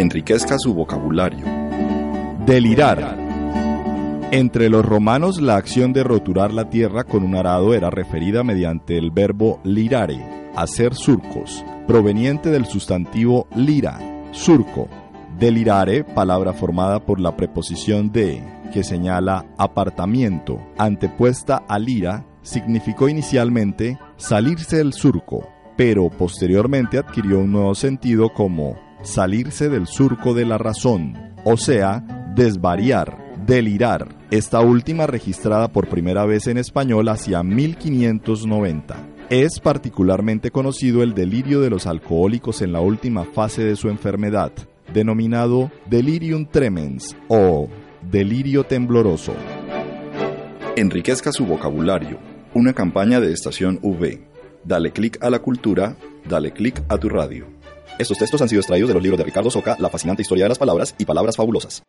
Enriquezca su vocabulario. Delirar. Entre los romanos la acción de roturar la tierra con un arado era referida mediante el verbo lirare, hacer surcos, proveniente del sustantivo lira, surco. Delirare, palabra formada por la preposición de, que señala apartamiento, antepuesta a lira, significó inicialmente salirse del surco, pero posteriormente adquirió un nuevo sentido como salirse del surco de la razón, o sea, desvariar, delirar, esta última registrada por primera vez en español hacia 1590. Es particularmente conocido el delirio de los alcohólicos en la última fase de su enfermedad, denominado delirium tremens o delirio tembloroso. Enriquezca su vocabulario. Una campaña de Estación V. Dale clic a la cultura, dale clic a tu radio. Estos textos han sido extraídos de los libros de Ricardo Soca, La fascinante historia de las palabras y palabras fabulosas.